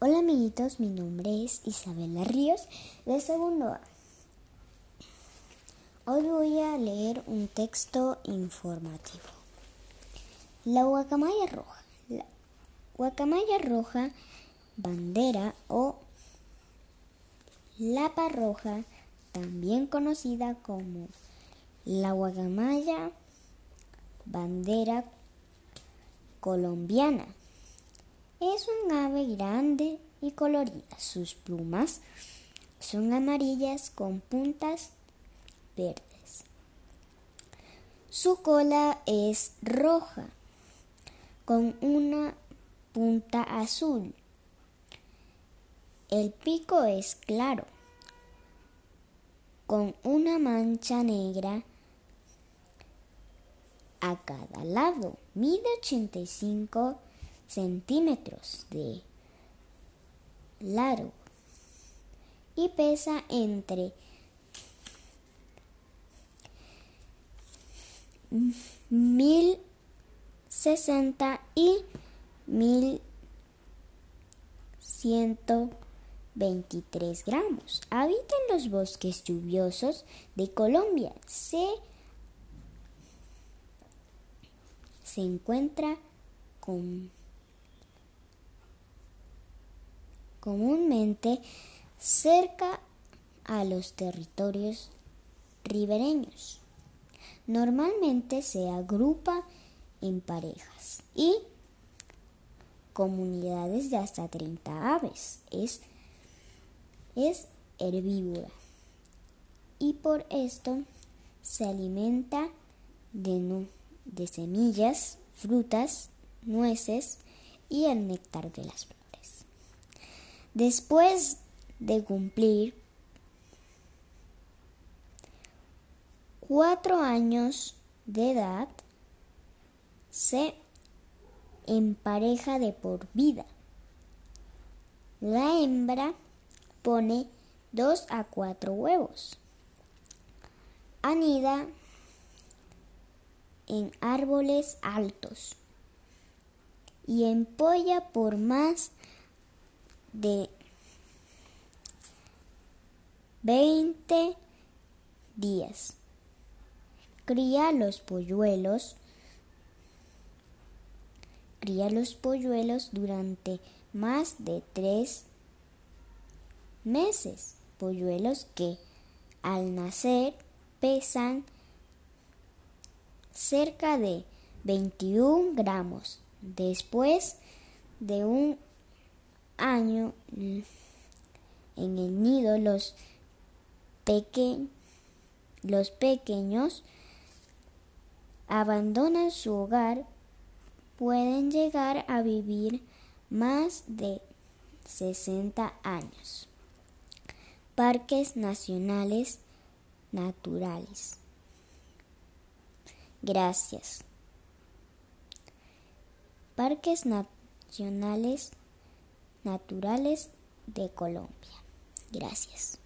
Hola amiguitos, mi nombre es Isabela Ríos de segundo A. Hoy voy a leer un texto informativo. La guacamaya roja. La guacamaya roja, bandera o lapa roja, también conocida como la guacamaya bandera colombiana es un ave grande y colorida. Sus plumas son amarillas con puntas verdes. Su cola es roja con una punta azul. El pico es claro con una mancha negra a cada lado. Mide 85 centímetros de largo y pesa entre mil sesenta y mil ciento veintitrés gramos. Habita en los bosques lluviosos de Colombia. Se, se encuentra con comúnmente cerca a los territorios ribereños. Normalmente se agrupa en parejas y comunidades de hasta 30 aves. Es, es herbívora y por esto se alimenta de, de semillas, frutas, nueces y el néctar de las flores. Después de cumplir cuatro años de edad, se empareja de por vida. La hembra pone dos a cuatro huevos. Anida en árboles altos y empolla por más de 20 días. Cría los polluelos. Cría los polluelos durante más de tres meses. Polluelos que al nacer pesan cerca de 21 gramos. Después de un año en el nido los, los pequeños abandonan su hogar, pueden llegar a vivir más de 60 años. Parques nacionales naturales. Gracias. Parques nacionales naturales de Colombia. Gracias.